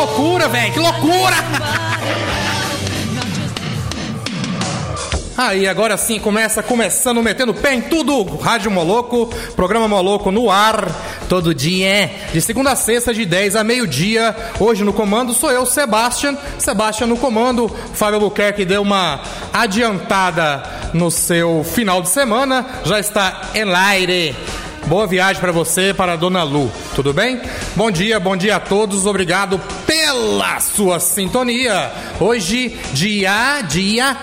loucura, velho, que loucura! Aí, agora sim, começa começando, metendo pé em tudo. Rádio Moloco, programa Moloco no ar, todo dia, de segunda a sexta, de 10 a meio-dia. Hoje no comando sou eu, Sebastian. Sebastian no comando. Fábio Albuquerque deu uma adiantada no seu final de semana. Já está em aire. Boa viagem para você, para a Dona Lu. Tudo bem? Bom dia, bom dia a todos. Obrigado pela sua sintonia. Hoje, dia dia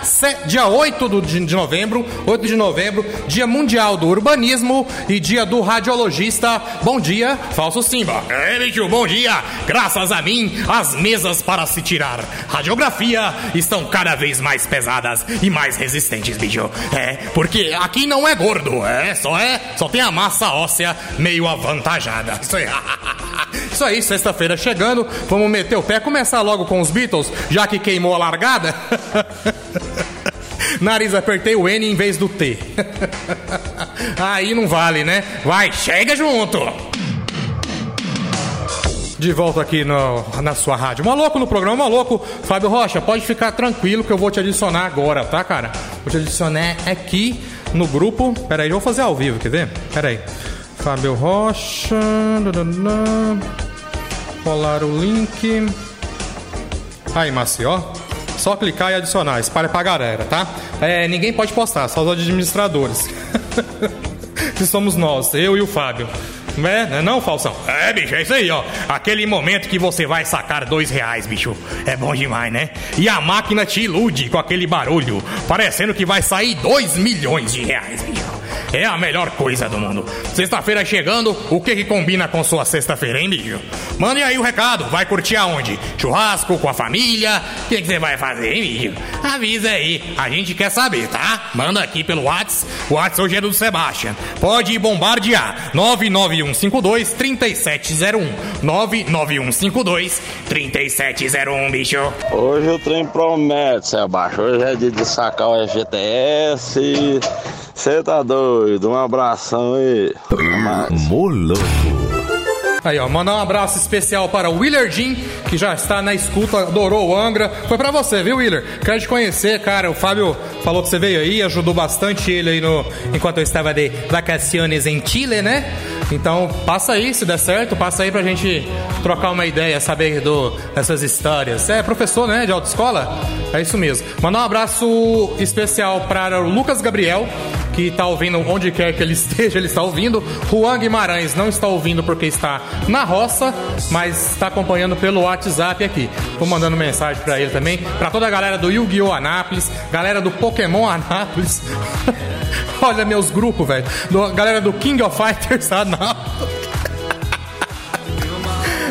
dia 8 do- de de novembro, 8 de novembro, Dia Mundial do Urbanismo e Dia do Radiologista. Bom dia, Falso Simba. É, bicho, bom dia. Graças a mim, as mesas para se tirar radiografia estão cada vez mais pesadas e mais resistentes, bicho. É, porque aqui não é gordo, é, só é, só tem a massa óssea meio avantajada. Isso aí. Isso aí, sexta-feira chegando, vamos meter o pé, começar logo com os Beatles, já que queimou a largada. Nariz, apertei o N em vez do T. Aí não vale, né? Vai, chega junto! De volta aqui no- na sua rádio. Maluco no programa Maluco. Fábio Rocha, pode ficar tranquilo que eu vou te adicionar agora, tá, cara? Vou te adicionar aqui no grupo. Pera aí, eu vou fazer ao vivo, quer ver? Pera aí. Fábio Rocha. Colar o link. Aí, Maci, ó. Só clicar e adicionar. Espalha pra galera, tá? É, ninguém pode postar, só os administradores. que somos nós, eu e o Fábio. É? Não é não, Falsão? É, bicho, é isso aí, ó. Aquele momento que você vai sacar dois reais, bicho. É bom demais, né? E a máquina te ilude com aquele barulho, parecendo que vai sair dois milhões de reais, bicho. É a melhor coisa do mundo. Sexta-feira chegando, o que que combina com sua sexta-feira, hein, bicho? Mande aí o recado, vai curtir aonde? Churrasco com a família? O que você vai fazer, hein, bicho? Avisa aí, a gente quer saber, tá? Manda aqui pelo Whats. O Whats hoje é do Sebastian. Pode bombardear. 99152 3701. 99152 3701, bicho. Hoje o trem promete, Sebastião. Hoje é dia de sacar o FGTS. Você tá doido? Um abração aí. Moloco. Aí, ó, mandar um abraço especial para o Willer que já está na escuta, adorou o Angra. Foi pra você, viu, Willer? Quero te conhecer, cara. O Fábio falou que você veio aí, ajudou bastante ele aí no, enquanto eu estava de vacaciones em Chile, né? Então, passa aí, se der certo, passa aí pra gente trocar uma ideia, saber do, dessas histórias. Você é professor, né, de autoescola? É isso mesmo. Mandar um abraço especial para o Lucas Gabriel, que está ouvindo onde quer que ele esteja, ele está ouvindo. Juan Guimarães não está ouvindo porque está na roça, mas está acompanhando pelo WhatsApp aqui. Vou mandando mensagem para ele também, para toda a galera do Yu-Gi-Oh! Anápolis, galera do Pokémon Anápolis. Olha meus grupos, velho. Galera do King of Fighters Anápolis.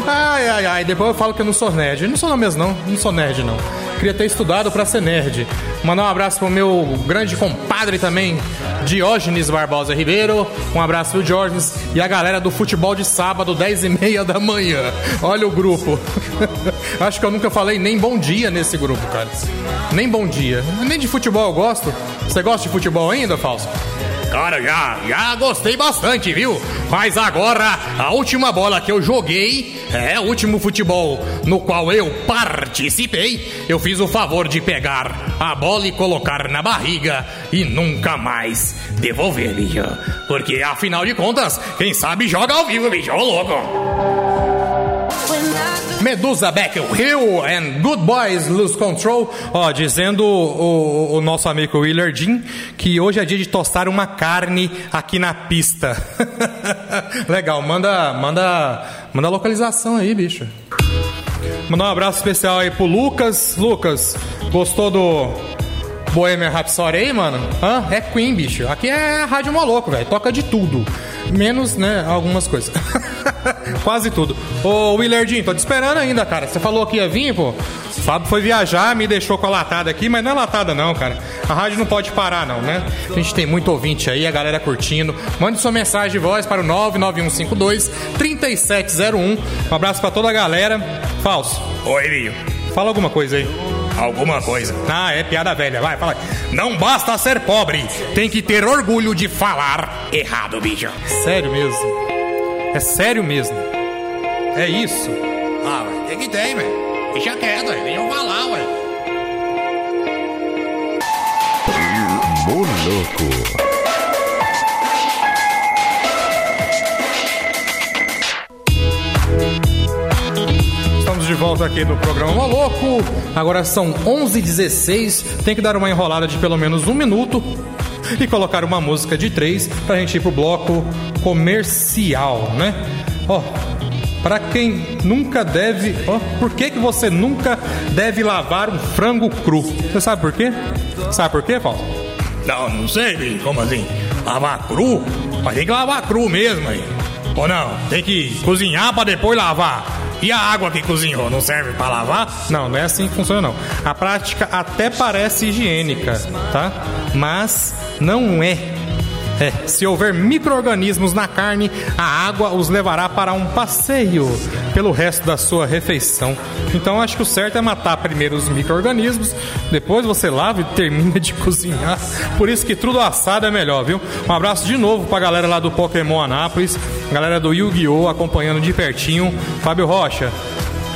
Ai, ai, ai. Depois eu falo que eu não sou nerd. Eu não sou não mesmo, não. Não sou nerd, não. Queria ter estudado pra ser nerd. Mandar um abraço pro meu grande compadre também, Diógenes Barbosa Ribeiro. Um abraço pro Diógenes e a galera do futebol de sábado, 10 e meia da manhã. Olha o grupo. Acho que eu nunca falei nem bom dia nesse grupo, cara. Nem bom dia. Nem de futebol eu gosto. Você gosta de futebol ainda, Falso? Cara, já, já gostei bastante, viu? Mas agora, a última bola que eu joguei, é o último futebol no qual eu participei, eu fiz o favor de pegar a bola e colocar na barriga e nunca mais devolver, bicho. Porque afinal de contas, quem sabe joga ao vivo, bicho, ô louco. Medusa Back Hill and Good Boys Lose Control. Ó, dizendo o, o- nosso amigo Willer Jean que hoje é dia de tostar uma carne aqui na pista. Legal, manda, manda, manda a localização aí, bicho. Mandar um abraço especial aí pro Lucas. Lucas, gostou do Bohemian Rhapsody aí, mano? Hã? É Queen, bicho. Aqui é a Rádio Maluco, velho. Toca de tudo. Menos, né, algumas coisas. Quase tudo. Ô, Willardinho, tô te esperando ainda, cara. Você falou que ia vir, pô. O Fábio foi viajar, me deixou com a latada aqui, mas não é latada não, cara. A rádio não pode parar não, né? A gente tem muito ouvinte aí, a galera curtindo. Mande sua mensagem de voz para o 99152 3701. Um abraço pra toda a galera. Falso. Oi, Vinho. Fala alguma coisa aí. Alguma coisa. Ah, é piada velha. Vai, fala. Não basta ser pobre, tem que ter orgulho de falar. Errado, bicho. Sério mesmo. É sério mesmo. É isso. Ah, ué, tem que tem, velho. Deixa quieto, velho. Deixa eu falar, ué. Moloco. Estamos de volta aqui no programa Maluco. Agora são 11h16. Tem que dar uma enrolada de pelo menos um minuto e colocar uma música de três pra gente ir pro bloco comercial, né? Ó, para quem nunca deve. Ó, por que, que você nunca deve lavar um frango cru? Você sabe por quê? Sabe por quê, Paulo? Não, não sei. Como assim? Lavar cru? Mas tem que lavar cru mesmo aí. Ou não? Tem que cozinhar pra depois lavar. E a água que cozinhou não serve pra lavar? Não, não é assim que funciona não. A prática até parece higiênica, tá? Mas não é. É, se houver micro-organismos na carne, a água os levará para um passeio pelo resto da sua refeição. Então acho que o certo é matar primeiro os micro-organismos, depois você lava e termina de cozinhar. Por isso que tudo assado é melhor, viu? Um abraço de novo pra galera lá do Pokémon Anápolis, galera do Yu-Gi-Oh! acompanhando de pertinho. Fábio Rocha,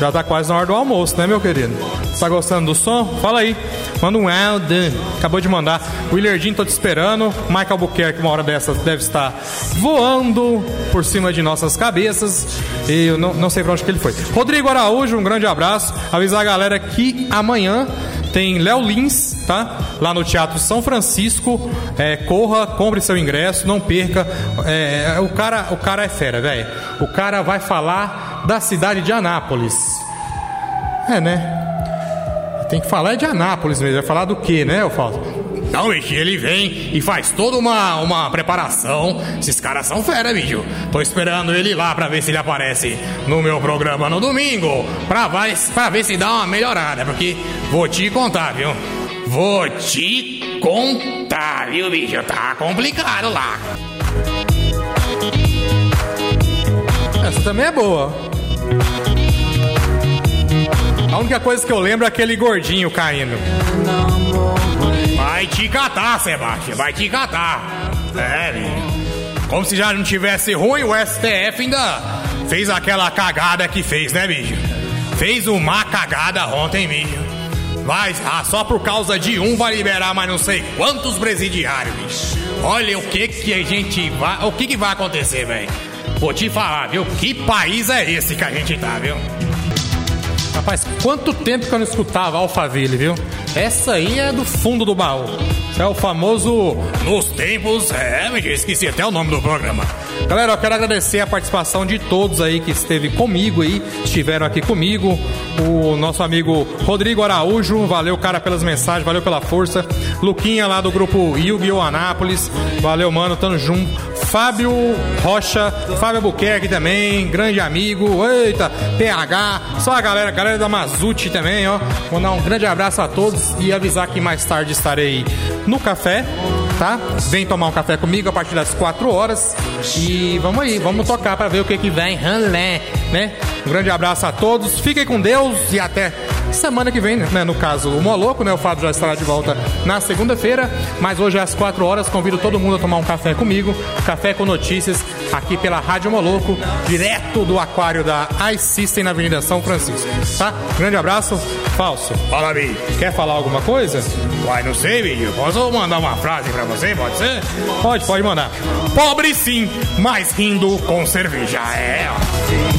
já tá quase na hora do almoço, né, meu querido? Tá gostando do som? Fala aí. Manda um done. Acabou de mandar. Willardinho, tô te esperando. Michael Buquerque, uma hora dessas, deve estar voando por cima de nossas cabeças. E eu não, não sei pra onde que ele foi. Rodrigo Araújo, um grande abraço. Avisar a galera que amanhã tem Léo Lins, tá? Lá no Teatro São Francisco. É, corra, compre seu ingresso, não perca. É, o, cara, o cara é fera, velho. O cara vai falar da cidade de Anápolis. É, né? Tem que falar de Anápolis mesmo. Vai falar do quê, né, eu falo? Não, bicho, ele vem e faz toda uma, uma preparação. Esses caras são fera, bicho. Tô esperando ele lá pra ver se ele aparece no meu programa no domingo. Pra, vai, pra ver se dá uma melhorada. Porque vou te contar, viu? Vou te contar, viu, bicho? Tá complicado lá. Essa também é boa. A única coisa que eu lembro é aquele gordinho caindo. Vai te catar, Sebastião. Vai te catar. É. Como se já não tivesse ruim, o STF ainda fez aquela cagada que fez, né, bicho? Fez uma cagada ontem, bicho. Vai, ah, só por causa de um vai liberar mais não sei quantos presidiários, bicho. Olha o que que a gente vai. O que que vai acontecer, velho? Vou te falar, viu? Que país é esse que a gente tá, viu? Rapaz, quanto tempo que eu não escutava Alphaville, viu? Essa aí é do fundo do baú. É o famoso Nos tempos. É, bicho, esqueci até o nome do programa. Galera, eu quero agradecer a participação de todos aí que esteve comigo aí, estiveram aqui comigo. O nosso amigo Rodrigo Araújo, valeu, cara, pelas mensagens, valeu pela força. Luquinha lá do grupo Yu-Gi-Oh! Anápolis, valeu, mano, tamo junto. Fábio Rocha, Fábio Buquerque também, grande amigo. Eita, PH, só a galera, galera da Mazuti também, ó. Mandar um grande abraço a todos e avisar que mais tarde estarei no café, tá? Vem tomar um café comigo a partir das 4 horas. E vamos aí, vamos tocar pra ver o que que vem. Né? Um grande abraço a todos, fiquem com Deus e até semana que vem, né? No caso, o Moloco, né? O Fábio já estará de volta na segunda-feira, mas hoje às 4 horas convido todo mundo a tomar um café comigo, café com notícias, aqui pela Rádio Moloco, direto do aquário da iSystem na Avenida São Francisco, tá? Grande abraço, falso. Fala, bicho. Quer falar alguma coisa? Uai, não sei, bicho. Posso mandar uma frase pra você? Pode ser? Pode, pode mandar. Pobre sim, mas rindo com cerveja. É, ó.